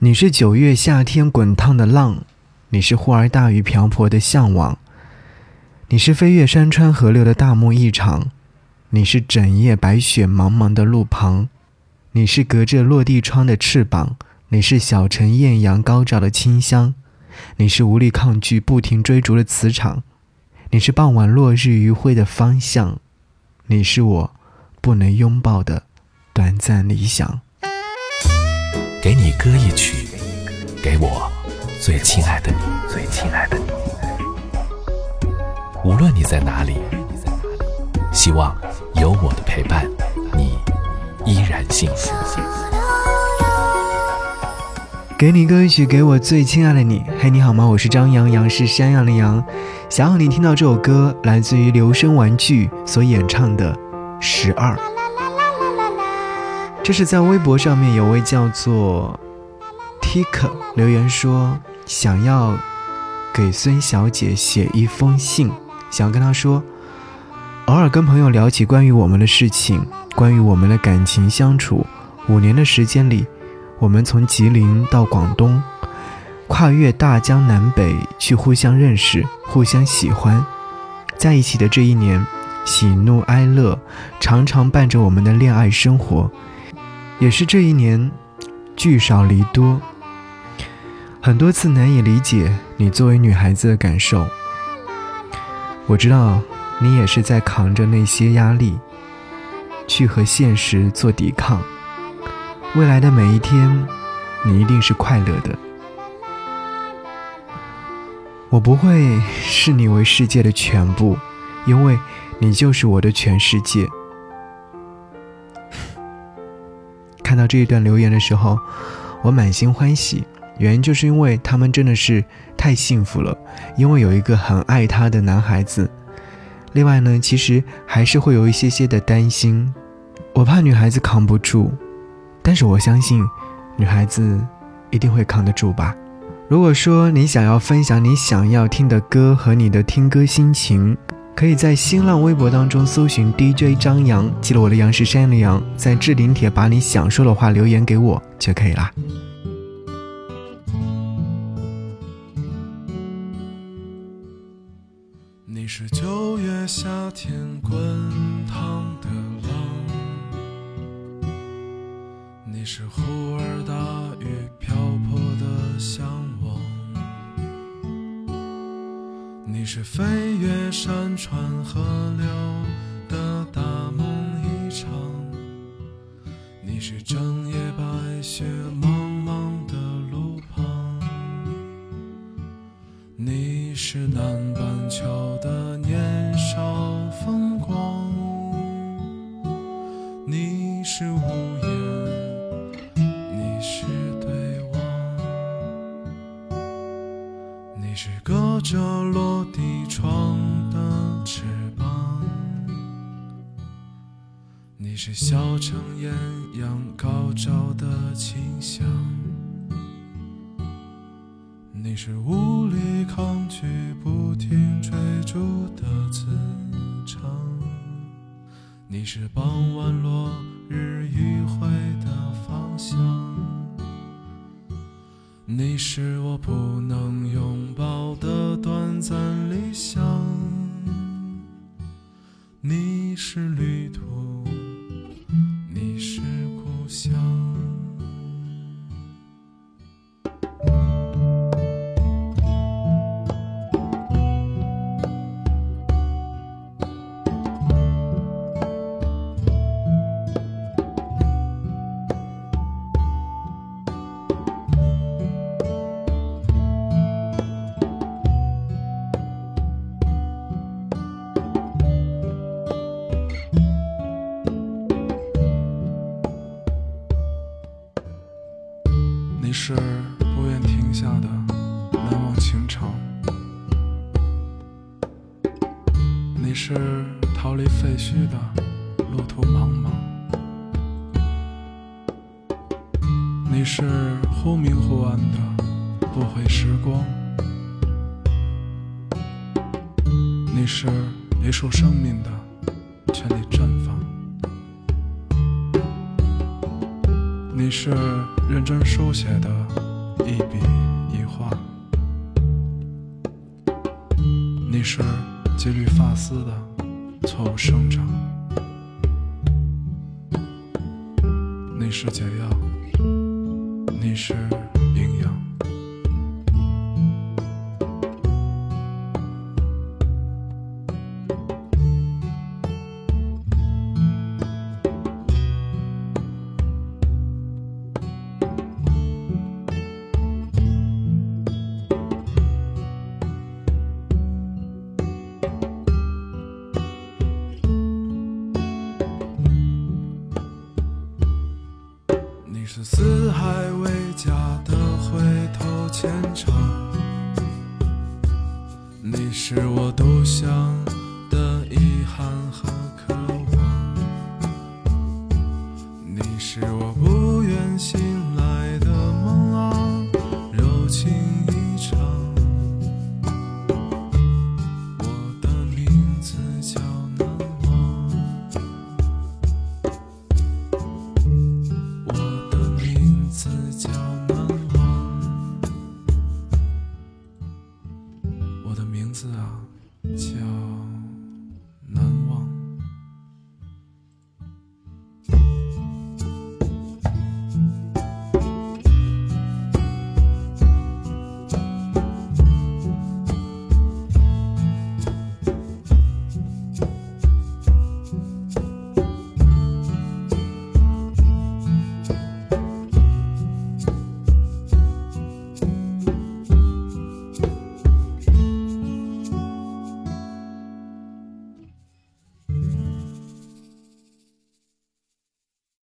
你是九月夏天滚烫的浪，你是忽而大雨瓢泼的向往，你是飞越山川河流的大梦一场，你是整夜白雪茫茫的路旁，你是隔着落地窗的翅膀，你是小城艳阳高照的清香，你是无力抗拒不停追逐的磁场，你是傍晚落日余晖的方向，你是我不能拥抱的短暂理想。给你歌一曲，给我最亲爱的你，最亲爱的你。无论你在哪里，希望有我的陪伴，你依然幸福。给你歌一曲，给我最亲爱的你。嘿，你好吗？我是张阳阳，是山羊的羊。想要你听到这首歌，来自于留声玩具所演唱的《十二》。这是在微博上面有位叫做 Tik 留言说，想要给孙小姐写一封信，想要跟她说，偶尔跟朋友聊起关于我们的事情，关于我们的感情相处，五年的时间里，我们从吉林到广东，跨越大江南北去互相认识、互相喜欢，在一起的这一年，喜怒哀乐常常伴着我们的恋爱生活。也是这一年，聚少离多，很多次难以理解你作为女孩子的感受。我知道你也是在扛着那些压力，去和现实做抵抗。未来的每一天，你一定是快乐的。我不会视你为世界的全部，因为你就是我的全世界。看到这一段留言的时候，我满心欢喜，原因就是因为他们真的是太幸福了，因为有一个很爱他的男孩子。另外呢，其实还是会有一些些的担心，我怕女孩子扛不住，但是我相信，女孩子一定会扛得住吧。如果说你想要分享你想要听的歌和你的听歌心情。可以在新浪微博当中搜寻 DJ 张扬，记得我的杨是山的杨，在置顶帖把你想说的话留言给我就可以啦。你是九月夏天滚烫的浪，你是湖你是飞越山川河流的大梦一场，你是整夜白雪茫茫的路旁，你是南半球你是隔着落地。窗的翅膀，你是小城艳阳高照的清香，你是无力抗拒不停追逐的磁场，你是傍晚落日余晖的方向，你是我不能你是逃离废墟的路途茫茫，你是忽明忽暗的不悔时光，你是一束生命的全力绽放。你是认真书写的。一笔一画。你是几缕发丝的错误生长，你是解药，你是是四海为家的回头牵肠，你是我独享的。我的名字啊叫